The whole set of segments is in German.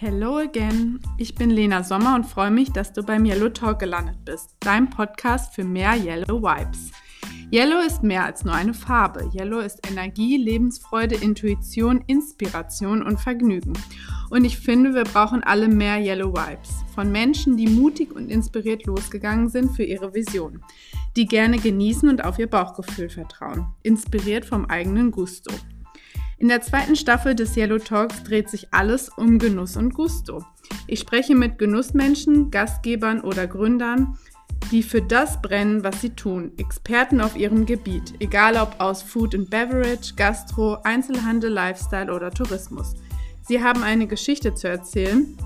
Hello again. Ich bin Lena Sommer und freue mich, dass du beim Yellow Talk gelandet bist, dein Podcast für mehr Yellow Vibes. Yellow ist mehr als nur eine Farbe. Yellow ist Energie, Lebensfreude, Intuition, Inspiration und Vergnügen. Und ich finde, wir brauchen alle mehr Yellow Vibes. Von Menschen, die mutig und inspiriert losgegangen sind für ihre Vision. Die gerne genießen und auf ihr Bauchgefühl vertrauen. Inspiriert vom eigenen Gusto. In der zweiten Staffel des Yellow Talks dreht sich alles um Genuss und Gusto. Ich spreche mit Genussmenschen, Gastgebern oder Gründern, die für das brennen, was sie tun, Experten auf ihrem Gebiet, egal ob aus Food and Beverage, Gastro, Einzelhandel, Lifestyle oder Tourismus. Sie haben eine Geschichte zu erzählen,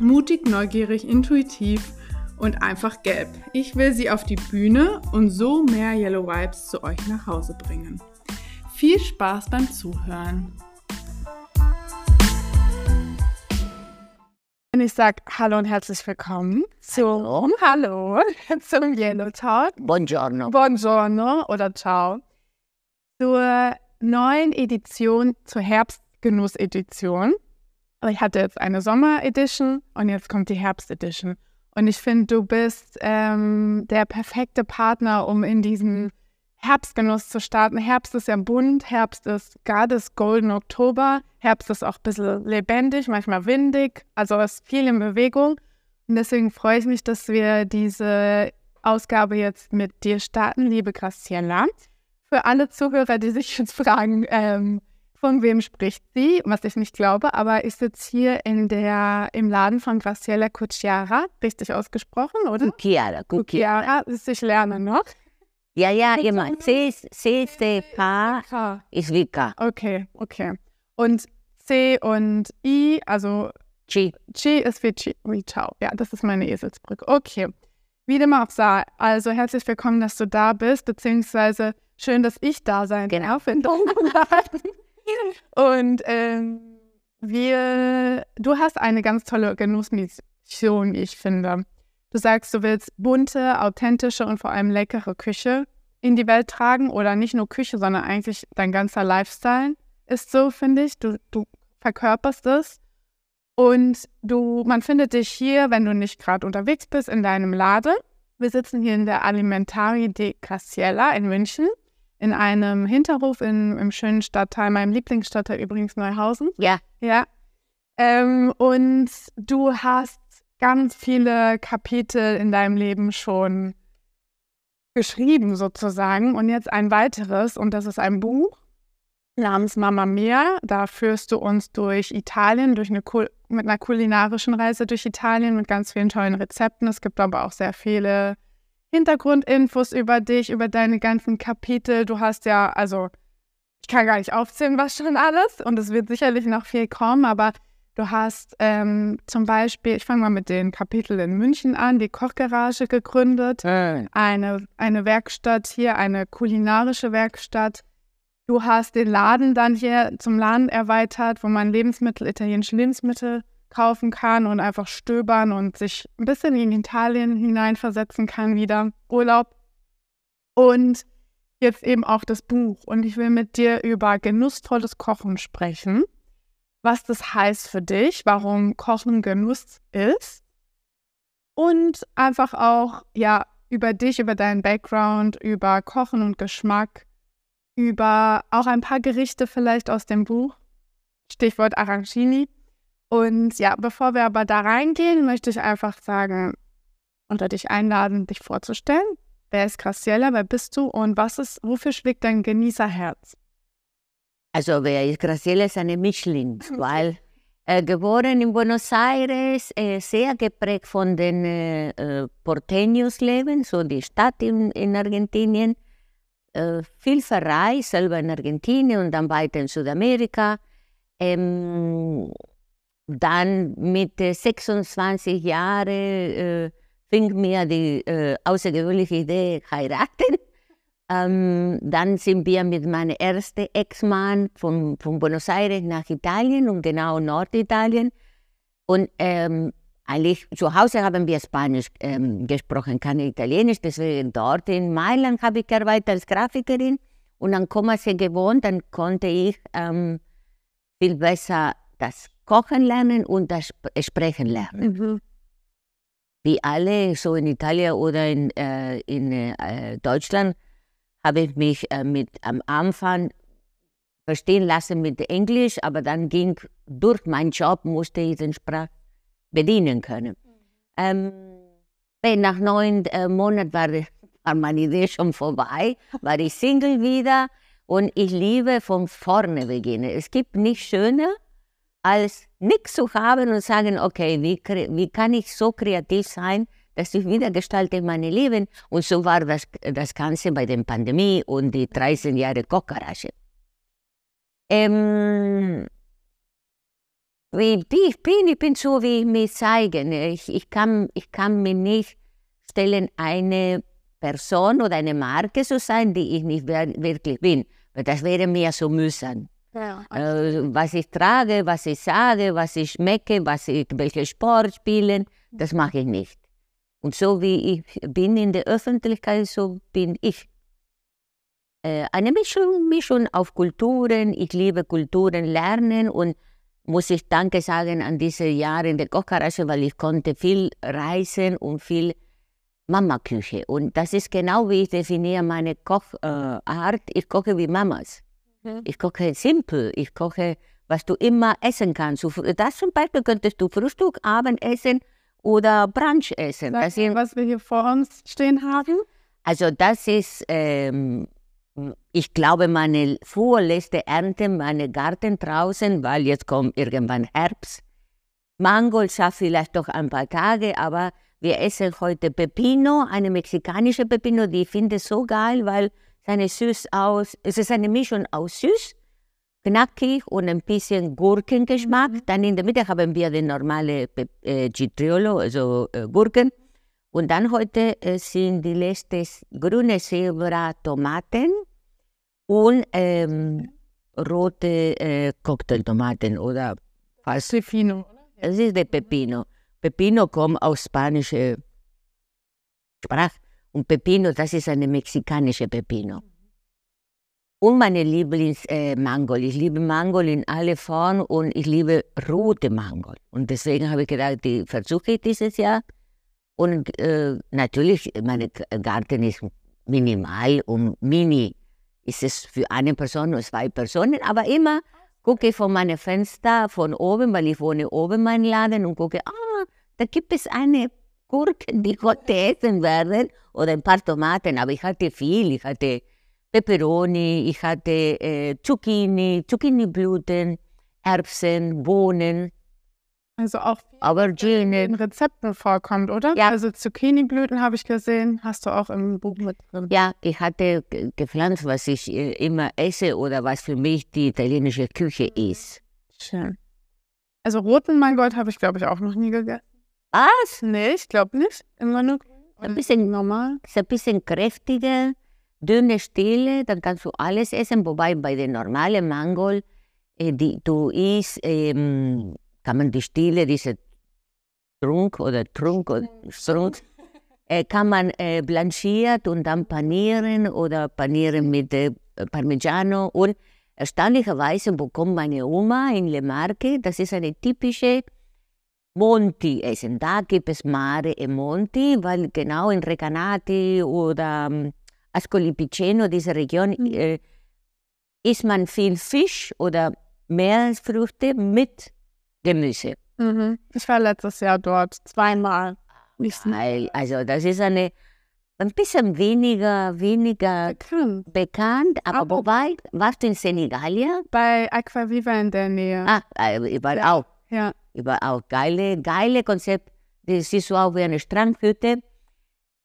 mutig, neugierig, intuitiv und einfach gelb. Ich will sie auf die Bühne und so mehr Yellow Vibes zu euch nach Hause bringen. Viel Spaß beim Zuhören. Und ich sage Hallo und herzlich willkommen zum Hallo. Hallo zum Yellow Talk. Buongiorno. Buongiorno oder Ciao. Zur neuen Edition, zur Herbstgenuss-Edition. Ich hatte jetzt eine Sommer-Edition und jetzt kommt die Herbst-Edition. Und ich finde, du bist ähm, der perfekte Partner, um in diesen Herbstgenuss zu starten. Herbst ist ja bunt, Herbst ist gerade das Golden Oktober, Herbst ist auch ein bisschen lebendig, manchmal windig, also ist viel in Bewegung. Und deswegen freue ich mich, dass wir diese Ausgabe jetzt mit dir starten, liebe Graciela. Für alle Zuhörer, die sich jetzt fragen, ähm, von wem spricht sie, was ich nicht glaube, aber ich sitze hier in der, im Laden von Graciela Cucciara, richtig ausgesprochen, oder? Cucchiara, cucchiara. Cucciara, ich lerne noch. Ja, ja, immer. C, C, C, K K. ist wie K. Okay, okay. Und C und I, also G. Chi ist wie, Chi, wie Ciao. Ja, das ist meine Eselsbrücke. Okay. Wie dem auch sei, also herzlich willkommen, dass du da bist, beziehungsweise schön, dass ich da sein Genau. darf in. Und ähm, wir, du hast eine ganz tolle Genussmission, wie ich finde. Du sagst, du willst bunte, authentische und vor allem leckere Küche in die Welt tragen oder nicht nur Küche, sondern eigentlich dein ganzer Lifestyle ist so, finde ich. Du, du verkörperst es. Und du, man findet dich hier, wenn du nicht gerade unterwegs bist, in deinem Laden. Wir sitzen hier in der Alimentari de Casiella in München, in einem Hinterhof in, im schönen Stadtteil, meinem Lieblingsstadtteil übrigens Neuhausen. Ja, Ja. Ähm, und du hast ganz viele Kapitel in deinem Leben schon geschrieben, sozusagen. Und jetzt ein weiteres, und das ist ein Buch namens Mamma Mia. Da führst du uns durch Italien, durch eine Kul mit einer kulinarischen Reise durch Italien mit ganz vielen tollen Rezepten. Es gibt aber auch sehr viele Hintergrundinfos über dich, über deine ganzen Kapitel. Du hast ja, also ich kann gar nicht aufzählen, was schon alles. Und es wird sicherlich noch viel kommen, aber du hast ähm, zum Beispiel, ich fange mal mit den Kapiteln in München an, die Kochgarage gegründet, eine, eine Werkstatt hier, eine kulinarische Werkstatt. Du hast den Laden dann hier zum Laden erweitert, wo man Lebensmittel, italienische Lebensmittel kaufen kann und einfach stöbern und sich ein bisschen in Italien hineinversetzen kann wieder. Urlaub. Und jetzt eben auch das Buch. Und ich will mit dir über genussvolles Kochen sprechen. Was das heißt für dich, warum Kochen Genuss ist. Und einfach auch, ja, über dich, über deinen Background, über Kochen und Geschmack, über auch ein paar Gerichte vielleicht aus dem Buch. Stichwort Arancini. Und ja, bevor wir aber da reingehen, möchte ich einfach sagen oder dich einladen, dich vorzustellen. Wer ist Graciela? Wer bist du? Und was ist, wofür schlägt dein Genießerherz? Also, wer ist Graciela ist eine Mischling, weil äh, geboren in Buenos Aires, äh, sehr geprägt von den äh, äh, Porteños-Leben, so die Stadt in, in Argentinien. Äh, viel verreist, selber in Argentinien und dann weiter in Südamerika. Ähm, dann mit äh, 26 Jahren äh, fing mir die äh, außergewöhnliche Idee heiraten. Ähm, dann sind wir mit meinem ersten Ex-Mann von, von Buenos Aires nach Italien und genau Norditalien. Und ähm, eigentlich zu Hause haben wir Spanisch ähm, gesprochen, keine Italienisch. Deswegen dort in Mailand habe ich gearbeitet als Grafikerin. Und dann Como sie gewohnt, dann konnte ich ähm, viel besser das kochen lernen und das Sp- Sprechen lernen. Mhm. Wie alle, so in Italien oder in, äh, in äh, Deutschland, habe ich mich äh, mit am Anfang verstehen lassen mit Englisch, aber dann ging durch meinen Job, musste ich den Sprach bedienen können. Ähm, wenn nach neun äh, Monaten war, war meine Idee schon vorbei, war ich Single wieder und ich liebe von vorne beginnen. Es gibt nichts schöner, als nichts zu haben und sagen, okay, wie, wie kann ich so kreativ sein, dass ich wieder gestalte mein Leben. Und so war das, das Ganze bei der Pandemie und die 13 Jahre Kochgarage. Ähm, wie ich bin, ich bin so, wie ich mich zeige. ne? Ich, ich, kann, ich kann mir nicht stellen, eine Person oder eine Marke zu sein, die ich nicht wirklich bin. Weil das wäre mir so mühsam. Ja. Äh, was ich trage, was ich sage, was ich schmecke, was ich, welche Sport spielen, das mache ich nicht. Und so wie ich bin in der Öffentlichkeit, so bin ich. Äh, eine Mischung, Mischung auf Kulturen. Ich liebe Kulturen lernen und muss ich Danke sagen an diese Jahre in der Kochgarage, weil ich konnte viel reisen und viel Mama-Küche. Und das ist genau wie ich definiere meine Kochart. Äh, ich koche wie Mamas. Mhm. Ich koche simpel. Ich koche, was du immer essen kannst. Das zum Beispiel könntest du Frühstück, Abendessen oder Brunch essen. Sag Das sind, was wir hier vor uns stehen haben. also das ist, ähm, ich glaube, meine vorletzte Ernte, meine Garten draußen, weil jetzt kommt irgendwann Herbst. Mango schafft vielleicht doch ein paar Tage, aber wir essen heute Pepino, eine mexikanische Pepino, die ich finde so geil, weil seine süß aus, es ist eine Mischung aus süß, knackig und ein bisschen Gurkengeschmack. Dann in der Mitte haben wir den normale äh, Citriolo, also äh, Gurken. Und dann heute äh, sind die letzten grüne Silber Tomaten und ähm, rote äh, Cocktailtomaten oder fast. Pepino. Das ist der Pepino. Pepino kommt aus spanischer Sprache und Pepino, das ist eine mexikanische Pepino. Und meine Lieblingsmangol. Äh, ich liebe Mangol in alle Formen und ich liebe rote Mangol. Und deswegen habe ich gedacht, die versuche ich dieses Jahr. Und äh, natürlich, mein Garten ist minimal und mini. Ist es für eine Person oder zwei Personen, aber immer gucke ich von meinem Fenster von oben, weil ich wohne oben mein Laden und gucke, ah, da gibt es eine Gurke, die heute essen werden oder ein paar Tomaten, aber ich hatte viel, ich hatte Peperoni, ich hatte äh, Zucchini, Zucchiniblüten, Erbsen, Bohnen, Also auch in Aubergine. Rezepten vorkommt, oder? Ja. Also Zucchiniblüten habe ich gesehen, hast du auch im Buch mit drin. Ja, ich hatte ge- gepflanzt, was ich äh, immer esse oder was für mich die italienische Küche ist. Schön. Also roten Mangold habe ich, glaube ich, auch noch nie gegessen. Was? Nee, ich glaube nicht. Immer nur grün. Ein bisschen normal. ist ein bisschen kräftiger, dünne Stiele, dann kannst du alles essen, wobei bei den normalen Mangol, äh, die du isst, ähm, kann man die Stiele, diese Trunk oder Trunk oder Strunk, äh, kann man äh, blanchiert und dann panieren oder panieren mit äh, Parmigiano und erstaunlicherweise bekommt meine Oma in Le Marche, das ist eine typische Monti essen. Da gibt es Mare e Monti, weil genau in Recanati oder ähm, Ascoli Piceno, diese Region, Mhm. äh, isst man viel Fisch oder Meeresfrüchte mit Gemüse. Mhm. Ich war letztes Jahr dort zweimal. Also das ist eine ein bisschen weniger, weniger bekannt. bekannt, aber Aber- wobei, warst du in Senegalia? Bei Aquaviva in der Nähe. Ah, war Ja. auch. Ja. über auch geile, geile Konzept. Das ist so auch wie eine Strandhütte.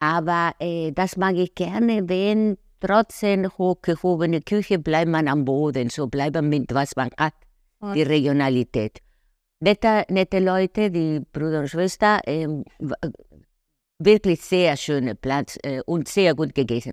Aber äh, das mag ich gerne, wenn trotzdem hochgehobene Küche bleibt man am Boden, so bleibt man mit was man hat, die Regionalität. Nette, nette Leute, die Bruder und Schwester, ähm, w- wirklich sehr schöner Platz äh, und sehr gut gegessen.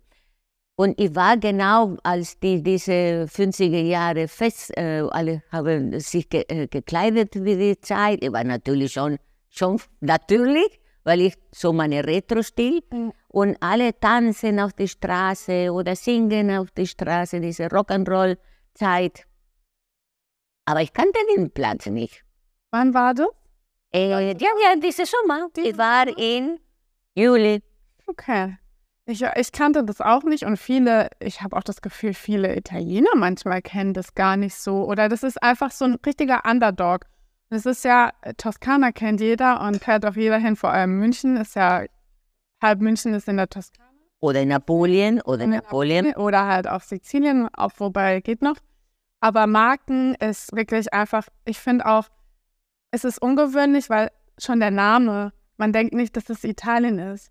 Und ich war genau, als die diese 50er Jahre fest, äh, alle haben sich ge äh, gekleidet wie die Zeit. Ich war natürlich schon, schon natürlich, weil ich so meine Retro-Stil. Mhm. Und alle tanzen auf der Straße oder singen auf der Straße, diese Rock'n'Roll-Zeit. Aber ich kannte den Platz nicht. Wann war das? Äh, ja, ja, diese Sommer. Diesen Ich war in Juli. Okay. Ich, ich kannte das auch nicht und viele, ich habe auch das Gefühl, viele Italiener manchmal kennen das gar nicht so. Oder das ist einfach so ein richtiger Underdog. Das ist ja, äh, Toskana kennt jeder und fährt auch jeder hin, vor allem München ist ja, halb München ist in der Toskana. Oder in Napoleon. Oder in Napoleon. Oder halt auf Sizilien, auch wobei geht noch. Aber Marken ist wirklich einfach, ich finde auch, es ist ungewöhnlich, weil schon der Name, man denkt nicht, dass es Italien ist.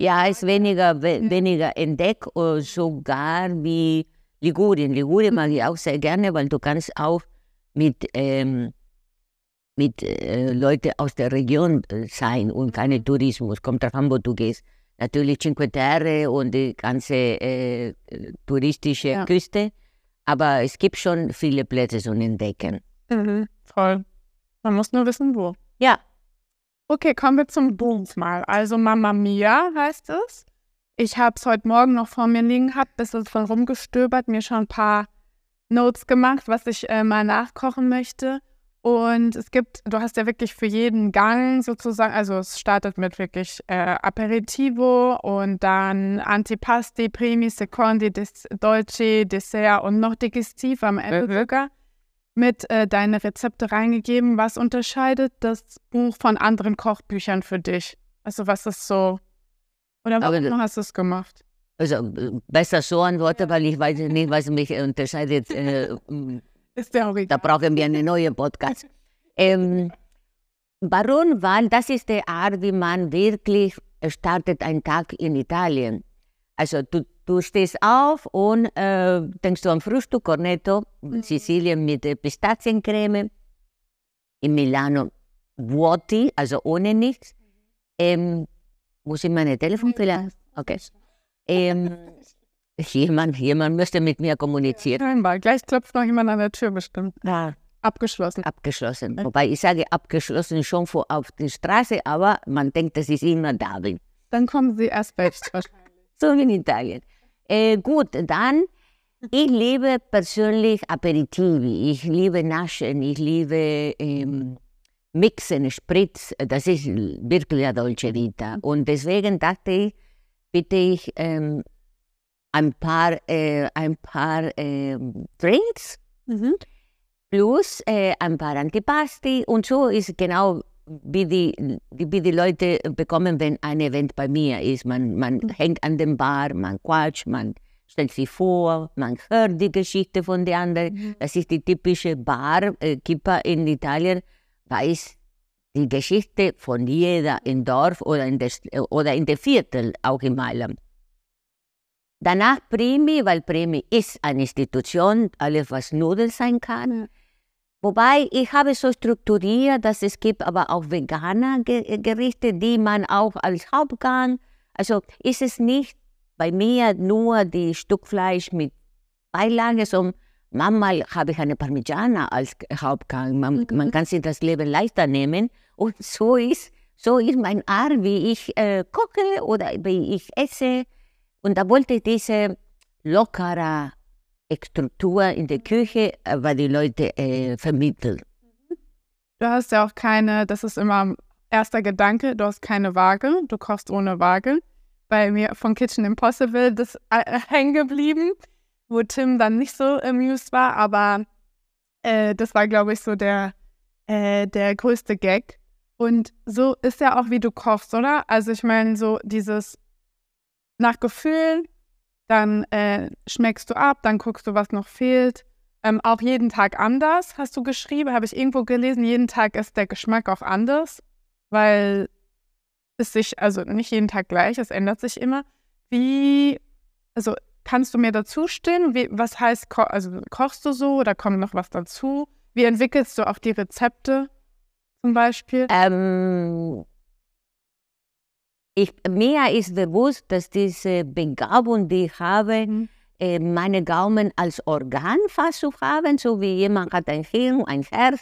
Ja, ist weniger, we weniger entdeckt, äh, sogar wie Ligurien. Ligurien mag ich auch sehr gerne, weil du kannst auch mit, ähm, mit äh, Leuten aus der Region äh, sein und keine Tourismus. Kommt drauf an, wo du gehst. Natürlich Cinque Terre und die ganze äh, touristische Ja. Küste. Aber es gibt schon viele Plätze zum Entdecken. Voll. Man muss nur wissen, wo. Ja, Okay, kommen wir zum Buch mal. Also Mamma Mia heißt es. Ich habe es heute Morgen noch vor mir liegen gehabt, bis es von rumgestöbert, mir schon ein paar Notes gemacht, was ich äh, mal nachkochen möchte. Und es gibt, du hast ja wirklich für jeden Gang sozusagen, also es startet mit wirklich äh, Aperitivo und dann Antipasti, Primi, Secondi, Des Dolce, Dessert und noch Digestiv am Ende Mhm. sogar mit äh, deine Rezepte reingegeben. Was unterscheidet das Buch von anderen Kochbüchern für dich? Also was ist so, oder warum hast du es gemacht? also äh, besser so antworten, weil ich weiß nicht, was mich unterscheidet. Äh, Da brauchen wir einen neuen Podcast. Ähm, warum? Weil das ist die Art, wie man wirklich startet einen Tag in Italien. Also du, du stehst auf und äh, denkst du am Frühstück, Cornetto, Sizilien mit äh, Pistaziencreme, in Milano vuoti, also ohne nichts. Ähm, muss ich meine Telefonzelle? Okay. Ähm, jemand, jemand müsste mit mir kommunizieren. Scheinbar. Gleich klopft noch jemand an der Tür bestimmt. Ja. Abgeschlossen. abgeschlossen. Wobei ich sage abgeschlossen schon vor auf die Straße, aber man denkt, dass ich immer da bin. Dann kommen sie erst recht wahrscheinlich. So wie in Italien. Äh, gut, dann, ich liebe persönlich Aperitivi. Ich liebe Naschen, ich liebe ähm, Mixen, Spritz. Das ist wirklich la Dolce Vita. Und deswegen dachte ich, bitte ich ähm, ein paar, äh, ein paar ähm, Drinks plus äh, ein paar Antipasti und so ist genau wie die, wie die Leute bekommen, wenn ein Event bei mir ist. Man, man hängt an dem Bar, man quatscht, man stellt sich vor, man hört die Geschichte von den anderen. Das ist die typische Bar-Kipper in Italien, weiß die Geschichte von jeder im Dorf oder in der, oder in der Viertel, auch in Mailand. Danach Primi, weil Primi ist eine Institution, alles was Nudeln sein kann. Wobei ich habe so strukturiert, dass es gibt aber auch vegane Ge- Gerichte, die man auch als Hauptgang, also ist es nicht bei mir nur die Stückfleisch mit Beilage, sondern manchmal habe ich eine Parmigiana als Hauptgang. Man, man kann sich das Leben leichter nehmen und so ist, so ist mein Art, wie ich äh, koche oder wie ich esse. Und da wollte ich diese lockere Struktur in der Küche, äh, weil die Leute äh, vermitteln. Du hast ja auch keine, das ist immer erster Gedanke, du hast keine Waage, du kochst ohne Waage. Bei mir von Kitchen Impossible das äh, hängen geblieben, wo Tim dann nicht so amused war, aber äh, das war, glaube ich, so der, äh, der größte Gag. Und so ist ja auch, wie du kochst, oder? Also ich meine, so dieses nach Gefühlen, dann äh, schmeckst du ab, dann guckst du, was noch fehlt. Ähm, auch jeden Tag anders, hast du geschrieben, habe ich irgendwo gelesen, jeden Tag ist der Geschmack auch anders, weil es sich, also nicht jeden Tag gleich, es ändert sich immer. Wie, also kannst du mir dazu stehen? Wie, was heißt, ko also kochst du so oder kommt noch was dazu? Wie entwickelst du auch die Rezepte zum Beispiel? Ähm, ich, mir ist bewusst, dass diese Begabung, die ich habe, Mhm. äh, meine Gaumen als Organ fast zu haben, so wie jemand hat ein Hirn, ein Herz.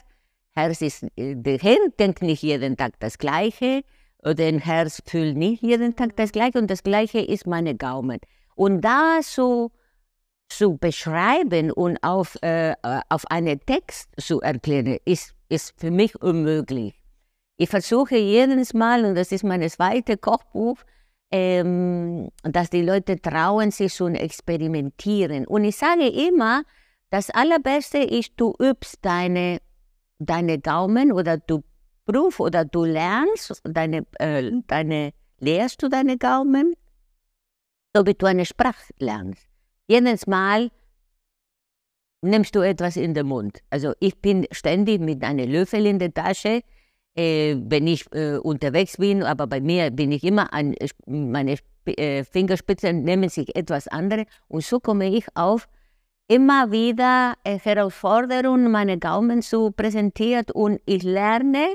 Herz ist, äh, der Hirn denkt nicht jeden Tag das Gleiche, oder ein Herz fühlt nicht jeden Tag das Gleiche und das Gleiche ist meine Gaumen. Und da so, zu beschreiben und auf, äh, auf einen Text zu erklären, ist, ist für mich unmöglich. Ich versuche jedes Mal, und das ist mein zweites Kochbuch, ähm, dass die Leute trauen sich zu experimentieren. Und ich sage immer, das Allerbeste ist, du übst deine, deine Daumen oder du prüfst oder du lernst, deine, äh, deine, lehrst du deine Gaumen, so wie du eine Sprache lernst. Jedes Mal nimmst du etwas in den Mund. Also ich bin ständig mit einem Löffel in der Tasche, äh, wenn ich äh, unterwegs bin, aber bei mir bin ich immer an meine äh, Fingerspitzen nehmen sich etwas anderes und so komme ich auf immer wieder äh, Herausforderungen, meine Gaumen zu präsentieren und ich lerne,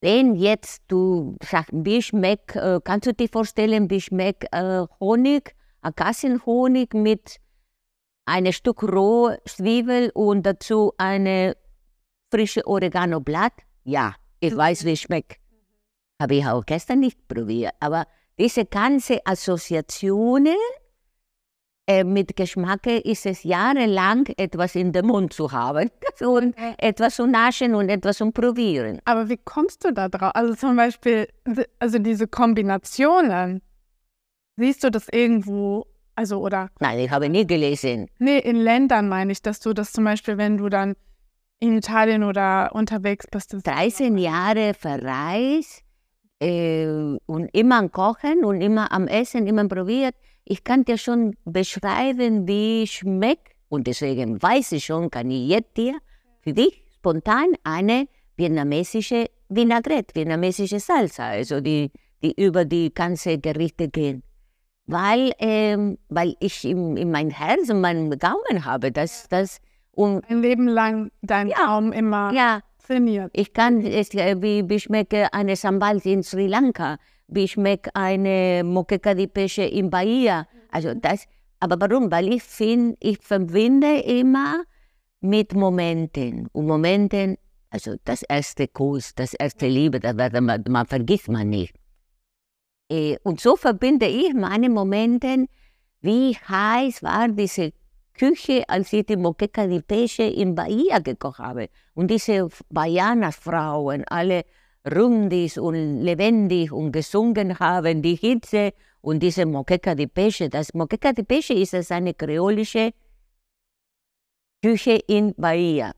wenn jetzt du sagst, wie schmeckt, äh, kannst du dir vorstellen, wie schmeckt äh, Honig, Akassienhonig mit einem Stück Rohzwiebel und dazu eine frische Oregano-Blatt? Ja, ich weiß, wie es schmeckt. Habe ich auch gestern nicht probiert. Aber diese ganze Assoziationen äh, mit Geschmack ist es jahrelang, etwas in den Mund zu haben und etwas zu naschen und etwas zu probieren. Aber wie kommst du da drauf? Also zum Beispiel, also diese Kombinationen, siehst du das irgendwo, also oder? Nein, ich habe nie gelesen. Nee, in Ländern meine ich, dass du das zum Beispiel, wenn du dann in Italien oder unterwegs bist. 13 Jahre verreist äh, und immer am Kochen und immer am Essen, immer probiert ich kann dir schon beschreiben, wie es schmeckt. Und deswegen weiß ich schon, kann ich jetzt dir für dich spontan eine vietnamesische Vinaigrette, vietnamesische Salsa, also die, die über die ganze Gerichte gehen. Weil, ähm, weil ich in, in mein Herz und meinen Gaumen habe, dass das und ein Leben lang dein ja, Gaumen immer ja, trainiert. Ich kann es, äh, wie, wie schmecke eine Sambal in Sri Lanka, wie schmeckt eine Moqueca di Pesce in Bahia. Also das, aber warum? Weil ich finde, ich verbinde immer mit Momenten. Und Momenten, also das erste Kuss, das erste Liebe, das man, man vergisst man nicht. Äh, und so verbinde ich meine Momente, wie heiß war diese Küche, als ich die Moqueca di Pesce in Bahia gekocht habe. Und diese Bahianas-Frauen, alle rundis und lebendig und gesungen haben, die Hitze und diese Moqueca di Pesce. Das Moqueca di Pesce ist eine kreolische Küche in Bahia.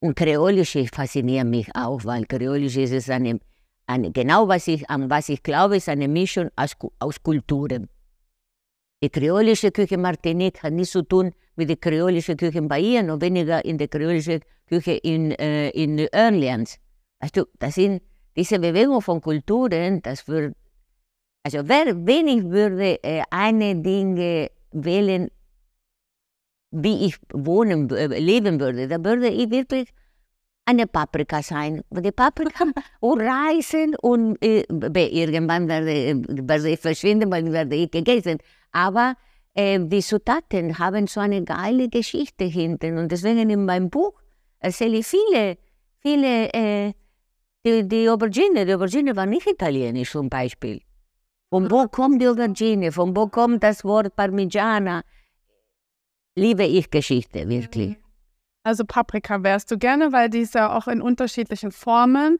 Und kreolische fasziniert mich auch, weil kreolisch ist es eine, eine, genau was ich, an was ich glaube, ist eine Mischung aus, aus Kulturen. Die kreolische Küche Martinique hat nichts zu tun mit der kreolischen Küche in Bahia, noch weniger in der kreolischen Küche in, äh, in Orleans. Weißt du, das sind diese Bewegung von Kulturen, das würde, also wer wenig würde äh, eine Dinge wählen, wie ich wohnen, äh, leben würde, da würde ich wirklich eine Paprika sein. Die Paprika und Reisen und äh, irgendwann werde, werde ich verschwinden, weil werde ich gegessen. Aber äh, die Zutaten haben so eine geile Geschichte hinten und deswegen in meinem Buch erzähle ich viele, viele äh, die, die Aubergine, die Aubergine war nicht italienisch zum Beispiel. Von wo kommt die Aubergine? Von wo kommt das Wort Parmigiana? Liebe ich Geschichte, wirklich. Also Paprika wärst du gerne, weil die ist ja auch in unterschiedlichen Formen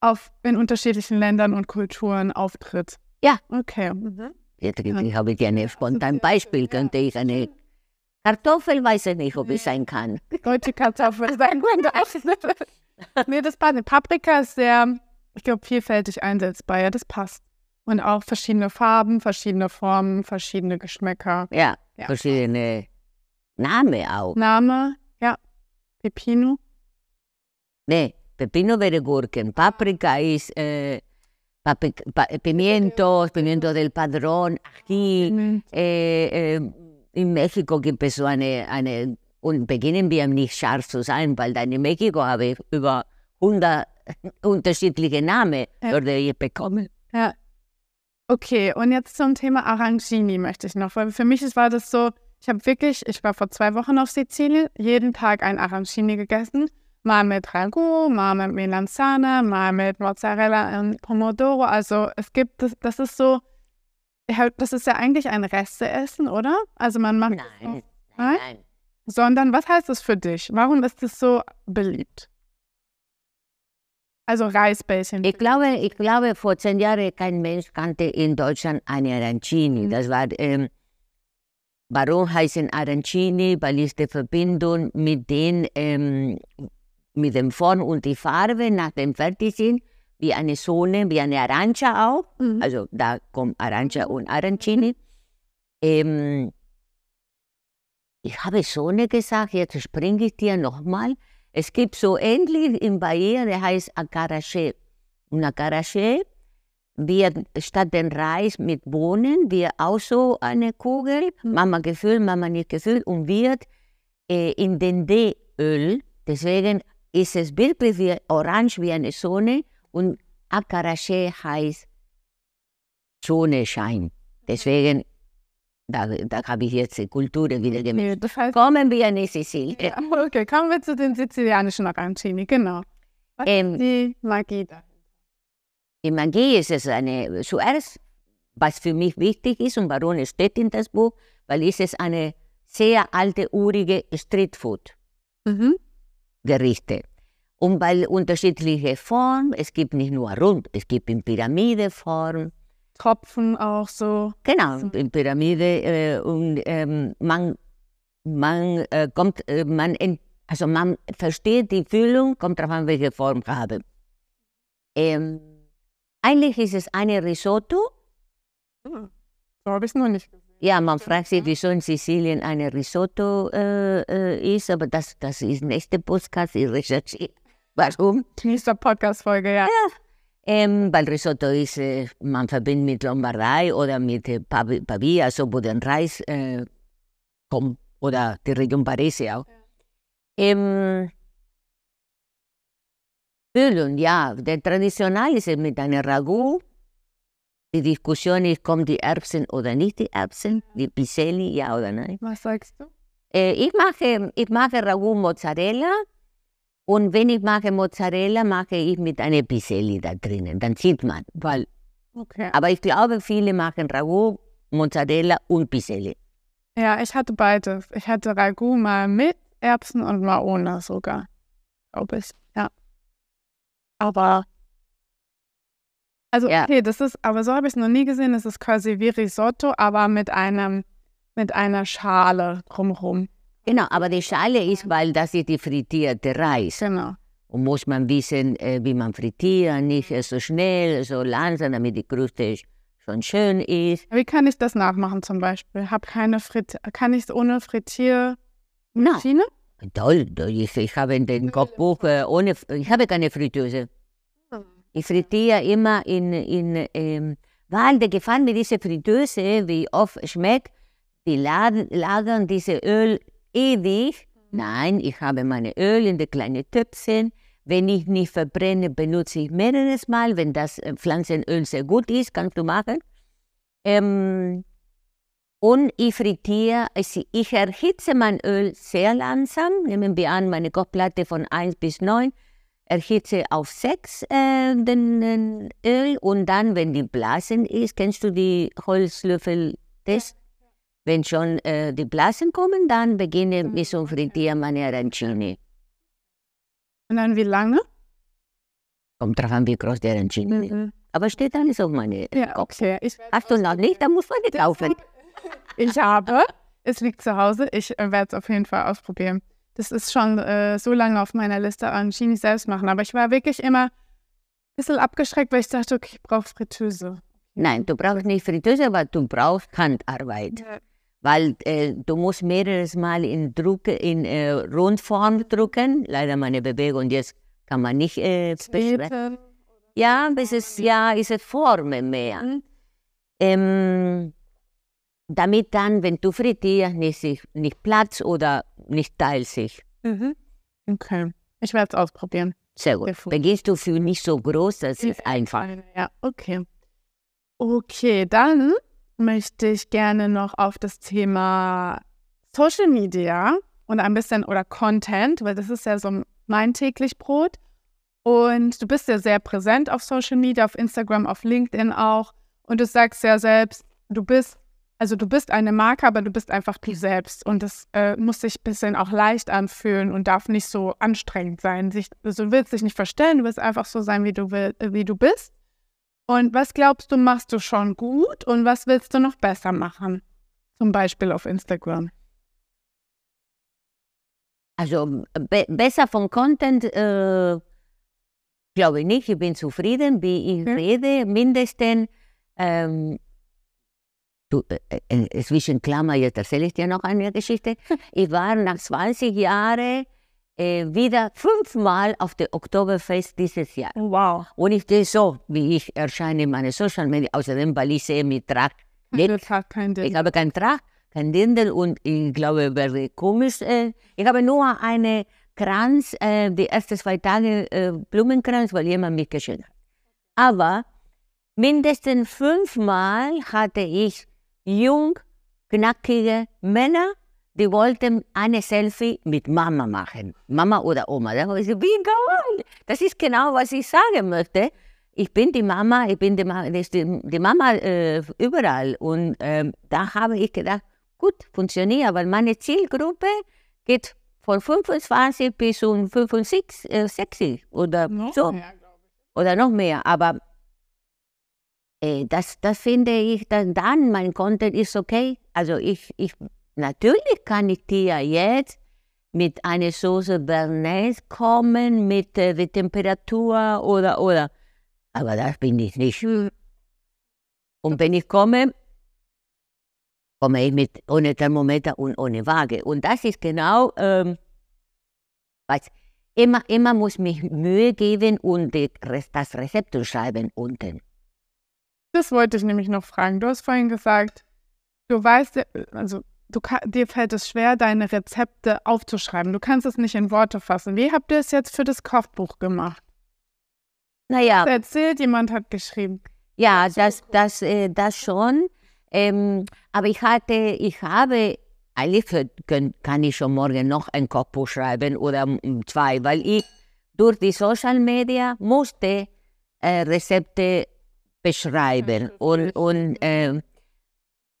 auf, in unterschiedlichen Ländern und Kulturen auftritt. Ja. Okay. Mhm. Jetzt ja. habe ich gerne spontan Beispiel. Könnte ich eine Kartoffel, weiß ich nicht, ob es sein kann. Deutsche Kartoffel sein könnte. nee, das passt. Paprika ist sehr, ich glaube, vielfältig einsetzbar. Ja, das passt. Und auch verschiedene Farben, verschiedene Formen, verschiedene Geschmäcker. Ja, ja. verschiedene Namen auch. Name. Pepino. Nee, Pepino wäre Gurken. Paprika ist äh, Paprika, pa Pimiento, Pimiento del Padrón, Ají. Äh, äh, in Mexiko gibt es so eine, eine und beginnen wir nicht scharf zu sein, weil dann in Mexiko habe ich über 100 unterschiedliche Namen, ja. würde ich bekommen. Ja. Okay, und jetzt zum Thema Arancini möchte ich noch, weil für mich war das so, ich habe wirklich, ich war vor zwei Wochen auf Sizilien, jeden Tag ein Arancini gegessen, mal mit Ragu, mal mit Melanzane, mal mit Mozzarella und Pomodoro. Also es gibt, das, das ist so, das ist ja eigentlich ein Resteessen, oder? Also man macht Nein, nein? nein. sondern was heißt das für dich? Warum ist das so beliebt? Also Reisbällchen. Ich glaube, ich glaube, vor zehn Jahren kein Mensch kannte in Deutschland eine Arancini. Mhm. Das war, ähm, warum heißen Arancini? Weil es die Verbindung mit den, ähm, mit dem Form und die Farbe nach dem fertig sind, wie eine Sonne, wie eine Arancia auch. Mhm. Also da kommt Arancia und Arancini. Ähm, ich habe Sonne gesagt, jetzt springe ich dir nochmal. Es gibt so ähnlich in Bahia, der heißt Acaraché. Und Acaraché wird statt den Reis mit Bohnen, wird auch so eine Kugel, Mama gefüllt, Mama nicht gefüllt und wird äh, in den D-Öl. Deswegen ist es wirklich wie orange wie eine Sonne und Acaraché heißt Sonnenschein. Deswegen, da, da habe ich jetzt die Kulturen wieder gemerkt. Das heißt, Kommen wir in Sizilien. ja, okay, kommen wir zu den sizilianischen Arancini, genau. Was Ähm, die Magie da? Die Magie ist es eine, zuerst, was für mich wichtig ist und warum es steht in das Buch, weil es ist eine sehr alte, urige Streetfood-Gerichte. Mhm. Und weil unterschiedliche Formen, es gibt nicht nur rund, es gibt in Pyramideform, Tropfen auch so. genau, in Pyramide äh, und ähm, man, man äh, kommt, äh, man, ent- also man versteht die Füllung, kommt darauf an, welche Form ich habe. Ähm, eigentlich ist es eine Risotto, So habe ich es noch nicht gesehen. Ja, man fragt sich, wieso in Sizilien eine Risotto äh, äh, ist, aber das, das ist nächste Podcast, ich recherchiere. Warum? Nächste Podcast-Folge, ja. Ähm, weil Risotto ist, äh, man verbindet mit Lombardei oder mit äh, Pav- Pavia, also wo der Reis äh, kommt, oder die Region Parese auch. Ähm, Füllung, ja, der traditionell ist es mit einem Ragout. Die Diskussion ist, kommen die Erbsen oder nicht die Erbsen, die Piselli, ja oder nein. Was sagst du? Äh, ich mache, ich mache Ragout Mozzarella und wenn ich mache Mozzarella, mache ich mit einer Piselli da drinnen. Dann sieht man, weil, Okay. aber ich glaube, viele machen Ragout, Mozzarella und Piselli. Ja, ich hatte beides. Ich hatte Ragout mal mit Erbsen und mal ohne sogar. Glaube ich. Aber. Also, Ja. okay, das ist, aber so habe ich es noch nie gesehen. Das ist quasi wie Risotto, aber mit einem, mit einer Schale drumherum. Genau, aber die Schale ist, weil das ist die frittierte Reis. Genau. Und muss man wissen, äh, wie man frittiert, nicht äh, so schnell, so langsam, damit die Kruste schon schön ist. Wie kann ich das nachmachen zum Beispiel? Hab keine Frit kann ich es ohne Frittiermaschine? Toll, toll. Ich, ich habe in dem Kochbuch äh, ohne, ich habe keine Fritteuse. Ich frittiere immer in, in ähm, weil der gefallen mir diese Fritteuse, wie oft schmeckt, die laden, lagern diese Öl ewig. Nein, ich habe meine Öl in die kleinen Töpfchen. Wenn ich nicht verbrenne, benutze ich mehreres Mal. Wenn das äh, Pflanzenöl sehr gut ist, kannst du machen. Ähm, und ich frittiere, also ich erhitze mein Öl sehr langsam. Nehmen wir an, meine Kochplatte von 1 bis 9 erhitze auf 6 äh, den, den Öl und dann, wenn die Blasen ist, kennst du die Holzlöffel-Test? Wenn schon äh, die Blasen kommen, dann beginne ich zum Frittieren meine Arancini. Und dann wie lange? Kommt drauf an, wie groß die Arancini ist. Mhm. Aber steht alles auf meine Ja, okay. Hast du noch nicht? Dann muss man nicht kaufen. Ich habe, es liegt zu Hause. Ich äh, werde es auf jeden Fall ausprobieren. Das ist schon äh, so lange auf meiner Liste an Chini selbst machen. Aber ich war wirklich immer ein bisschen abgeschreckt, weil ich dachte, okay, ich brauche Fritteuse. Nein, du brauchst nicht Fritteuse, aber du brauchst Handarbeit. weil äh, du musst mehreres Mal in, Druck, in äh, Rundform drucken. Leider meine Bewegung jetzt kann man nicht äh. Beten. Ja, es ist ja ist es Formen mehr. Mhm. Ähm, damit dann, wenn du frittierst, nicht, sich, nicht Platz oder nicht teilt sich. Mhm. Okay. Ich werde es ausprobieren. Sehr gut. gut. Beginnst du für nicht so groß, das ist einfach. Ja, okay. Okay, dann möchte ich gerne noch auf das Thema Social Media und ein bisschen oder Content, weil das ist ja so mein täglich Brot. Und du bist ja sehr präsent auf Social Media, auf Instagram, auf LinkedIn auch. Und du sagst ja selbst, du bist, also du bist eine Marke, aber du bist einfach du selbst. Und das äh, muss sich ein bisschen auch leicht anfühlen und darf nicht so anstrengend sein. Sich, also du willst dich nicht verstellen, du willst einfach so sein, wie du, will, wie du bist. Und was glaubst du, machst du schon gut und was willst du noch besser machen? Zum Beispiel auf Instagram. Also be besser von Content äh, glaube ich nicht. Ich bin zufrieden, wie ich Okay. rede. Mindestens, ähm, du, äh, äh, zwischen Klammer, jetzt erzähle ich dir noch eine Geschichte. Ich war nach 20 Jahren äh, wieder fünfmal auf der Oktoberfest dieses Jahr. Wow. Und ich sehe so, wie ich erscheine in meinen Social Media, außerdem, weil ich sehe mit Trag nicht hat kein ich habe keinen Trag, kein Dirndl und ich glaube, wäre komisch. Äh, ich habe nur eine Kranz, äh, die ersten zwei Tage äh, Blumenkranz, weil jemand mich geschenkt hat. Aber mindestens fünfmal hatte ich jung, knackige Männer, die wollten eine Selfie mit Mama machen. Mama oder Oma. Da habe ich gesagt, wie geil. Das ist genau, was ich sagen möchte. Ich bin die Mama, ich bin die, Ma die, die Mama äh, überall. Und ähm, da habe ich gedacht, gut, funktioniert, weil meine Zielgruppe geht von 25 bis um 65 äh, 60 oder Noch so mehr, oder noch mehr. Aber das, das finde ich, dann, dann mein Content ist okay. Also ich, ich, natürlich kann ich dir jetzt mit einer Soße Bernays kommen, mit äh, der Temperatur oder, oder, aber das bin ich nicht. Hm. Und wenn ich komme, komme ich mit ohne Thermometer und ohne Waage. Und das ist genau, ähm, was, immer, immer muss mich Mühe geben und die, das Rezept schreiben unten. Das wollte ich nämlich noch fragen. Du hast vorhin gesagt, du weißt, ja- also du, dir fällt es schwer, deine Rezepte aufzuschreiben. Du kannst es nicht in Worte fassen. Wie habt ihr es jetzt für das Kochbuch gemacht? Naja, Erzählt, jemand hat geschrieben. ja, das, das, äh, das schon. Ähm, aber ich hatte, ich habe, eigentlich kann ich schon morgen noch ein Kochbuch schreiben oder zwei, weil ich durch die Social Media musste äh, Rezepte beschreiben und, und, ähm,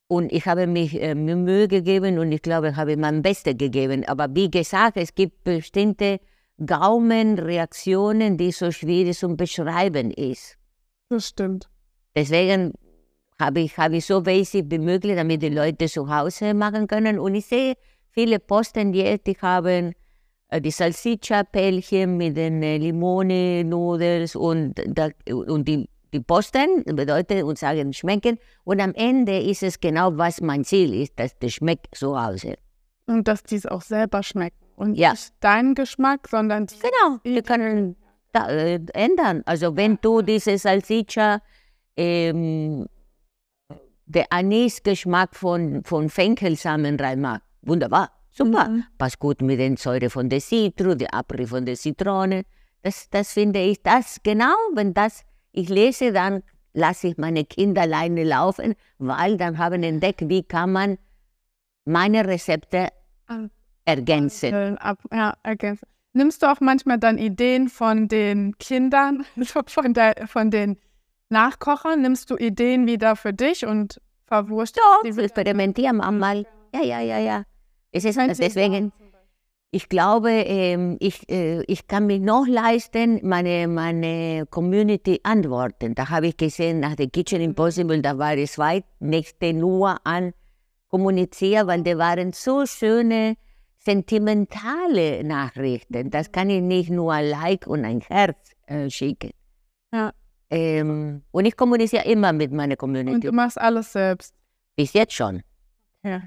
und ich habe mich äh, Mühe gegeben und ich glaube, ich habe mein Bestes gegeben. Aber wie gesagt, es gibt bestimmte Gaumenreaktionen, die so schwierig zu beschreiben ist. Das stimmt. Deswegen habe ich, habe ich so basic wie möglich, damit die Leute zu Hause machen können. Und ich sehe, viele posten jetzt, die haben äh, die Salsiccia-Pellchen mit den äh, Limone-Nudels und, da, und die, die posten, bedeutet und sagen, schmecken. Und am Ende ist es genau, was mein Ziel ist, dass das schmeckt zu Hause. Und dass die es auch selber schmecken. Und Ja. nicht dein Geschmack, sondern die Genau, wir können da, äh, ändern. Also wenn du diese Salsiccia, ähm, der Anis-Geschmack von, von Fenchelsamen reinmachst, wunderbar, super. Mhm. Passt gut mit den Säure von der Zitru, der Abrieb von der Zitrone. Das, das finde ich, das genau, wenn das ich lese, dann lasse ich meine Kinder alleine laufen, weil dann haben entdeckt, wie kann man meine Rezepte ergänzen. Ja, ergänzen. Nimmst du auch manchmal dann Ideen von den Kindern, also von, der, von den Nachkochern? Nimmst du Ideen wieder für dich und verwurscht Doch, sie wir experimentieren einmal. Ja, ja, ja, ja. Es ist, deswegen, Beispiel? Ich glaube, ähm, ich, äh, ich kann mich noch leisten, meine, meine Community antworten. Da habe ich gesehen, nach der Kitchen Impossible, da war es weit nächste nur an kommunizieren, weil die waren so schöne, sentimentale Nachrichten. Das kann ich nicht nur ein Like und ein Herz äh, schicken. Ja. Ähm, und ich kommuniziere immer mit meiner Und Community. du machst alles selbst. Bis jetzt schon. Ja.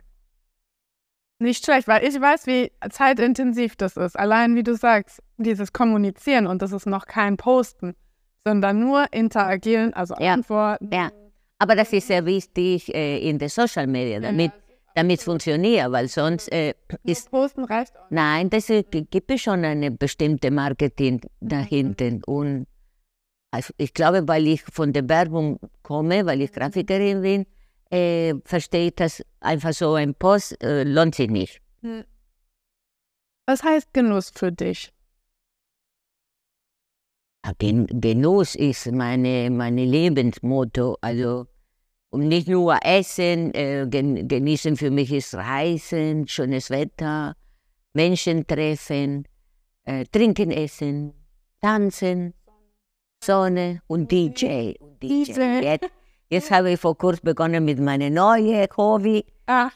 Nicht schlecht, weil ich weiß, wie zeitintensiv das ist. Allein, wie du sagst, dieses Kommunizieren und das ist noch kein Posten, sondern nur interagieren, also Ja. Antworten. Ja. Aber das ist sehr wichtig äh, in den Social Media, damit damit es funktioniert, weil sonst äh, ist, Posten reicht auch. nein, das äh, g- gibt es schon eine bestimmte Marketing dahinten. Und also ich glaube, weil ich von der Werbung komme, weil ich Grafikerin bin, äh, verstehe ich das einfach so ein Post, äh, lohnt sich nicht. Was heißt Genuss für dich? Gen Genuss ist meine, meine Lebensmotto. Also Und nicht nur Essen, äh, gen genießen für mich ist Reisen, schönes Wetter, Menschen treffen, äh, trinken, essen, tanzen, Sonne und DJ. Und DJ. DJ. Jetzt, habe ich vor kurzem begonnen mit meinem neuen Hobby. Ach,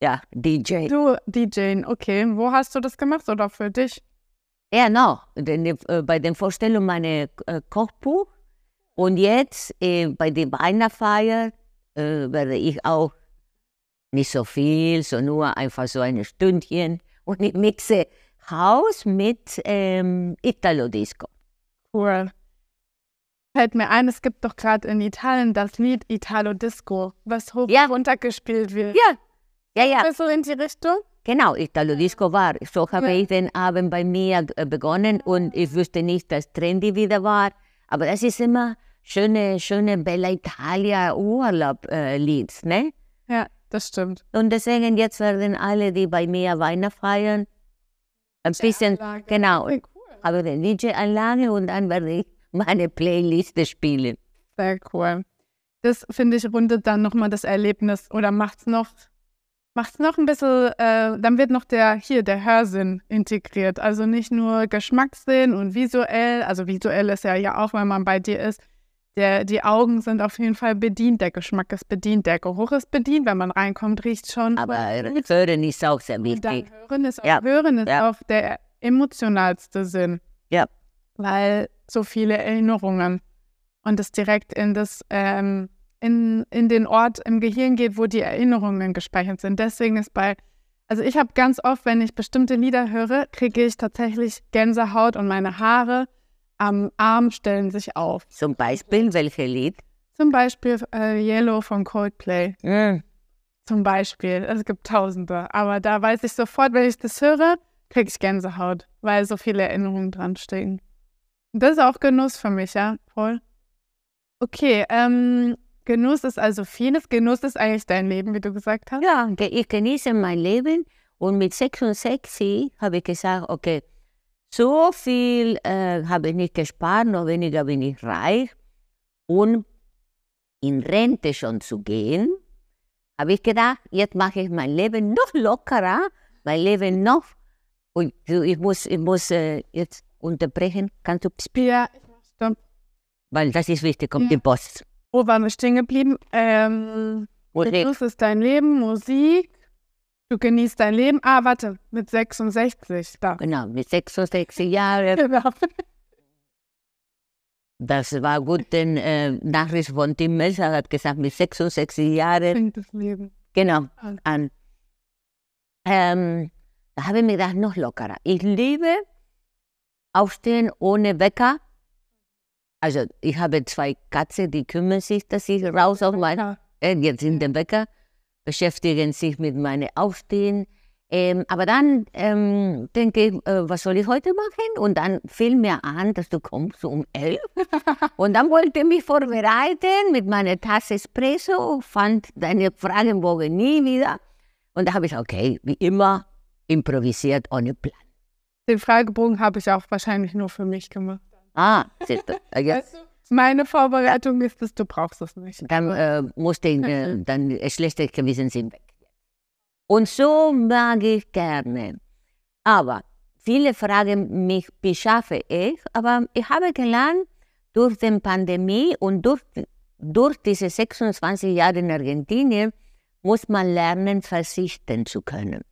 Ja, DJ. du DJing, okay. Wo hast du das gemacht oder für dich? Ja, no, denn, äh, bei den Vorstellungen meines äh, Kochbuch. Und jetzt äh, bei der Weihnachtsfeier äh, werde ich auch nicht so viel, so nur einfach so ein Stündchen. Und ich mixe Haus mit ähm, Italo-Disco. Cool. Fällt mir ein, es gibt doch gerade in Italien das Lied Italo Disco, was hoch Ja. und runter gespielt wird. Ja, ja, ja, So in die Richtung? genau, Italo-Disco war. So habe Ja. ich den Abend bei mir äh, begonnen und ich wusste nicht, dass Trendy wieder war. Aber das ist immer schöne, schöne Bella Italia Urlaub-Lied, ne? Ja, das stimmt. Und deswegen jetzt werden alle, die bei mir Weihnachten feiern, ein bisschen, genau, cool. habe eine DJ-Anlage und dann werde ich meine Playliste spielen. Sehr cool. Das, finde ich, rundet dann nochmal das Erlebnis oder macht es noch, macht's noch ein bisschen, äh, dann wird noch der, hier, der Hörsinn integriert. Also nicht nur Geschmackssinn und visuell, also visuell ist ja ja auch, wenn man bei dir ist, der, die Augen sind auf jeden Fall bedient, der Geschmack ist bedient, der Geruch ist bedient, wenn man reinkommt, riecht schon. Aber Hören ist auch sehr wichtig. hören ist, auch, Ja. hören ist Ja. auch der emotionalste Sinn. Ja. Weil so viele Erinnerungen und es direkt in das ähm, in, in den Ort im Gehirn geht, wo die Erinnerungen gespeichert sind. Deswegen ist bei, also ich habe ganz oft, wenn ich bestimmte Lieder höre, kriege ich tatsächlich Gänsehaut und meine Haare am Arm stellen sich auf. Zum Beispiel, welches Lied? Zum Beispiel äh, Yellow von Coldplay. Hm, Zum Beispiel. Es gibt tausende. Aber da weiß ich sofort, wenn ich das höre, kriege ich Gänsehaut, weil so viele Erinnerungen dran stehen. Das ist auch Genuss für mich, ja, voll. Okay, ähm, Genuss ist also vieles. Genuss ist eigentlich dein Leben, wie du gesagt hast. Ja, ich genieße mein Leben und mit 66 habe ich gesagt, okay, so viel äh, habe ich nicht gespart, noch weniger bin ich reich. Und in Rente schon zu gehen, habe ich gedacht, jetzt mache ich mein Leben noch lockerer, mein Leben noch. Und ich muss, ich muss äh, jetzt unterbrechen, kannst du, psst, Ja, ich mach Stopp. weil das ist wichtig, kommt Ja. die Post. Wo waren wir stehen geblieben? Ähm, Musik. Genuss ist dein Leben, Musik. Du genießt dein Leben. Ah, warte, mit 66. Da. Genau, mit 66 Jahren. Genau. Das war gut, denn äh, Nachricht von Tim Melzer hat gesagt, mit 66 Jahren, Bringt das Leben. genau, an. an. Ähm, da habe ich mir gedacht, noch lockerer. Ich liebe Aufstehen ohne Wecker. Also ich habe zwei Katzen, die kümmern sich, dass ich raus auf mein, Ja. äh, jetzt in den Wecker, beschäftigen sich mit meinem Aufstehen. Ähm, aber dann ähm, denke ich, äh, was soll ich heute machen? Und dann fiel mir an, dass du kommst um elf. Und dann wollte ich mich vorbereiten mit meiner Tasse Espresso, fand deine Fragenbogen nie wieder. Und da habe ich, okay, wie immer, improvisiert ohne Plan. Den Fragebogen habe ich auch wahrscheinlich nur für mich gemacht. Ah, siehst du. ja, Weißt du, meine Vorbereitung ist es, du brauchst es nicht. dann äh, musste ich, äh, dann schlechte Gewissen sind weg. Und so mag ich gerne. Aber viele fragen mich, wie schaffe ich? Aber ich habe gelernt, durch die Pandemie und durch, durch diese 26 Jahre in Argentinien muss man lernen, verzichten zu können.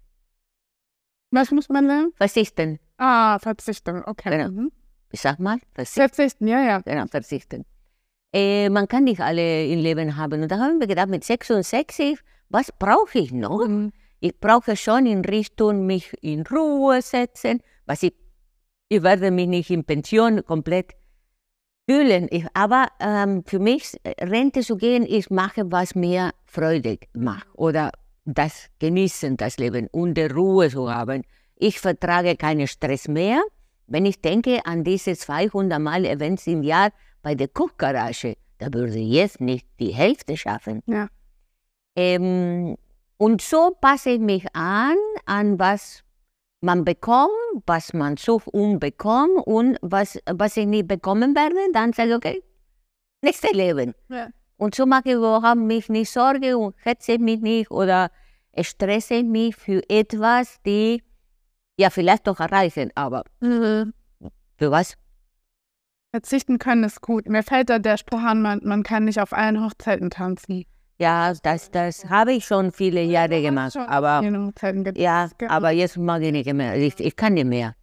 Was muss man lernen? Verzichten, Ah, verzichten. Okay. Genau. Mhm. ich sag mal, verzichten. Verzichten, ja, ja. Genau, verzichten. Äh, man kann nicht alle im Leben haben. Und da haben wir gedacht, mit 66, was brauche ich noch? Mhm. Ich brauche schon in Richtung mich in Ruhe setzen, was ich, ich werde mich nicht in Pension komplett fühlen. Ich, aber ähm, für mich, äh, Rente zu gehen, ich mache, was mir Freude macht. Oder das Genießen, das Leben und die Ruhe zu haben. Ich vertrage keinen Stress mehr. Wenn ich denke an diese 200 Mal Events im Jahr bei der Kochgarage, da würde ich jetzt nicht die Hälfte schaffen. Ja. Ähm, und so passe ich mich an, an was man bekommt, was man sucht und bekommt und was, was ich nicht bekommen werde, dann sage ich, okay, nächstes Leben. Ja. Und so mache ich überhaupt mich nicht Sorge und hetze mich nicht oder stresse mich für etwas, die ja vielleicht doch erreichen, aber für was? Verzichten können ist gut. Mir fällt da der Spruch an, man, man kann nicht auf allen Hochzeiten tanzen. Ja, das, das habe ich schon viele Jahre gemacht, Schon aber ja, aber jetzt mag ich nicht mehr. Ich, ich kann nicht mehr.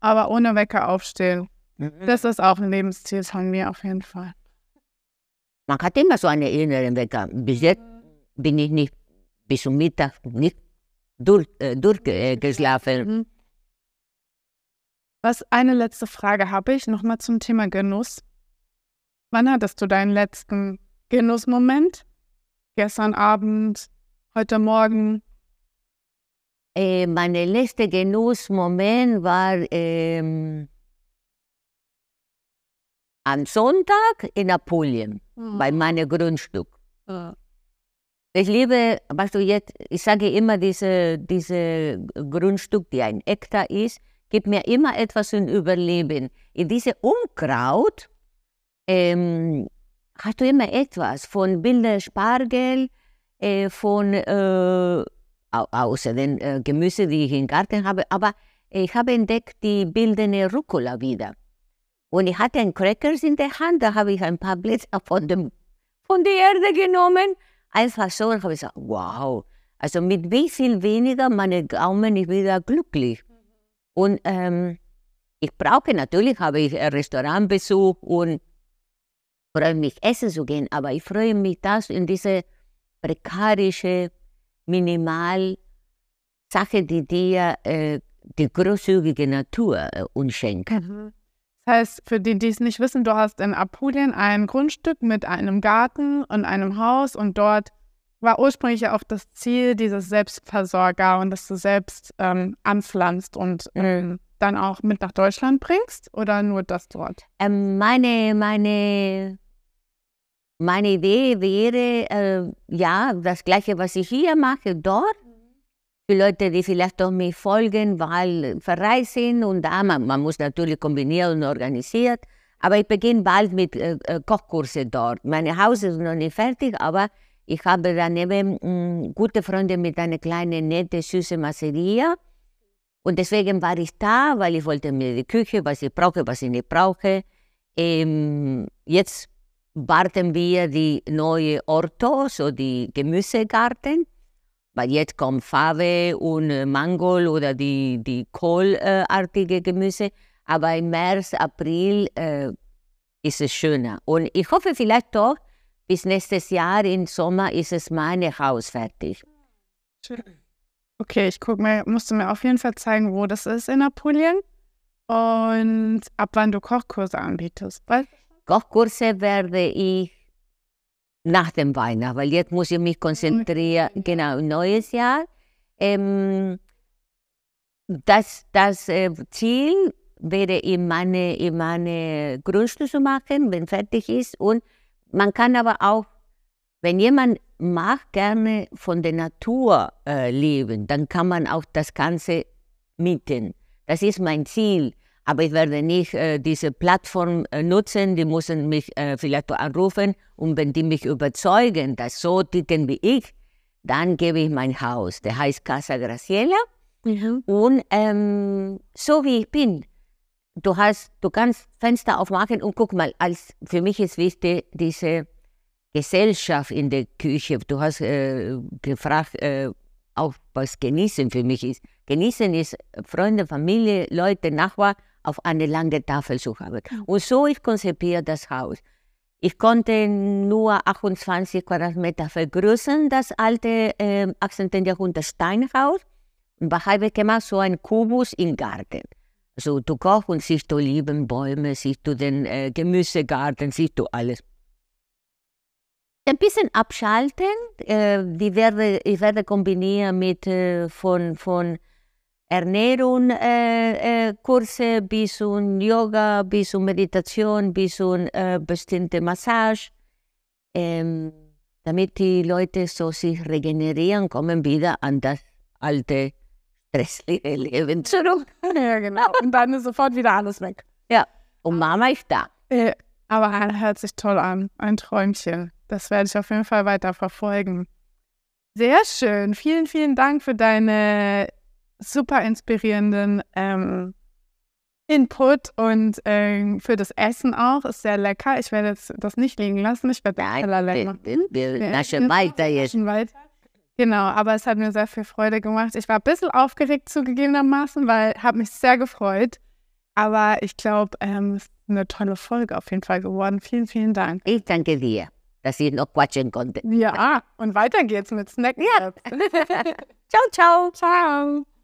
aber ohne Wecker aufstehen. Mhm. Das ist auch ein Lebensziel von mir auf jeden Fall. Man hat immer so einen inneren Wecker. Bis jetzt bin ich nicht bis zum Mittag nicht durch, äh, durchgeschlafen. Mhm. Was eine letzte Frage habe ich nochmal zum Thema Genuss. Wann hattest du deinen letzten Genussmoment? Gestern Abend, heute Morgen? Äh, mein letzter Genussmoment war ähm, am Sonntag in Apulien, bei meinem Grundstück. Ich liebe, weißt du, jetzt, ich sage immer, diese, diese Grundstück, die ein Hektar ist, gibt mir immer etwas zum Überleben. In diesem Unkraut ähm, hast du immer etwas von wilder Spargel, äh, von äh, au- außer den äh, Gemüse, die ich im Garten habe, aber ich habe entdeckt die bildende Rucola wieder. Und ich hatte ein Crackers in der Hand, da habe ich ein paar Blätter von, dem, von der Erde genommen, einfach so und habe gesagt, wow, also mit wie viel weniger meine Gaumen ist wieder glücklich. Und ähm, ich brauche natürlich, habe ich einen Restaurantbesuch und freue mich, essen zu gehen, aber ich freue mich, das in diese prekarische, minimal Sache, die dir äh, die großzügige Natur äh, uns schenkt. Das heißt, für die, die es nicht wissen, du hast in Apulien ein Grundstück mit einem Garten und einem Haus und dort war ursprünglich ja auch das Ziel dieses Selbstversorger und dass du selbst ähm, anpflanzt und ähm, dann auch mit nach Deutschland bringst oder nur das dort? Ähm, meine, meine, meine Idee wäre, äh, ja, das Gleiche, was ich hier mache, dort. Für Leute, die vielleicht auch mir folgen, weil verreist sind und da, man, man muss natürlich kombinieren und organisiert. Aber ich beginne bald mit äh, äh, Kochkurse dort. Mein Haus ist noch nicht fertig, aber ich habe daneben mh, gute Freunde mit einer kleinen, nette, süße Masseria. Und deswegen war ich da, weil ich wollte mir die Küche, was ich brauche, was ich nicht brauche. Ähm, jetzt warten wir die neue Orto, so die Gemüsegarten, weil jetzt kommt Fave und äh, Mangol oder die, die kohlartige Gemüse. Aber im März, April äh, ist es schöner. Und ich hoffe vielleicht doch, bis nächstes Jahr im Sommer ist es mein Haus fertig. Okay, ich guck mir, musst du mir auf jeden Fall zeigen, wo das ist in Apulien und ab wann du Kochkurse anbietest. Weil, Kochkurse werde ich nach dem Weihnachten, weil jetzt muss ich mich konzentrieren, genau, neues Jahr. Ähm, das das äh, Ziel wäre in meine, in meine Grundstück zu machen, wenn fertig ist. Und man kann aber auch, wenn jemand mag gerne von der Natur äh, leben, dann kann man auch das Ganze mieten. Das ist mein Ziel. Aber ich werde nicht äh, diese Plattform äh, nutzen. Die müssen mich äh, vielleicht anrufen. Und wenn die mich überzeugen, dass so ticken wie ich, dann gebe ich mein Haus. Der heißt Casa Graciela. Und ähm, so wie ich bin, du, hast, du kannst Fenster aufmachen und guck mal, als, für mich ist wichtig diese Gesellschaft in der Küche. Du hast äh, gefragt, äh, auch was Genießen für mich ist. Genießen ist Freunde, Familie, Leute, Nachbar auf eine lange Tafel zu haben. Und so ich konzipiere das Haus. Ich konnte nur 28 Quadratmeter vergrößern, das alte äh, 18. Jahrhundert Steinhaus. Und was habe ich gemacht? So ein Kubus im Garten. Also du kochst und siehst du Olivenbäume, siehst du den äh, Gemüsegarten, siehst du alles. Ein bisschen abschalten, äh, die werde, ich werde kombinieren mit äh, von, von Ernährung, äh, äh, Kurse bis zum Yoga, bis zum Meditation, bis zum äh, bestimmte Massage, ähm, damit die Leute so sich regenerieren, kommen wieder an das alte stressliche Leben zurück. ja, genau. Und dann ist sofort wieder alles weg. Und Mama ist da. Äh, Aber hört sich toll an. Ein Träumchen. Das werde ich auf jeden Fall weiter verfolgen. Sehr schön. Vielen, vielen Dank für deine super inspirierenden ähm, Input und ähm, für das Essen auch. Ist sehr lecker. Ich werde jetzt das nicht liegen lassen. Ich werde Teller leer wir, machen. weiter jetzt. Genau, aber es hat mir sehr viel Freude gemacht. Ich war ein bisschen aufgeregt zugegebenermaßen, weil habe mich sehr gefreut. Aber ich glaube, ähm, es ist eine tolle Folge auf jeden Fall geworden. Vielen, vielen Dank. Ich danke dir, dass ich noch quatschen konnte. Ja, und weiter geht's mit Snack. Ja. Ciao, ciao. Ciao.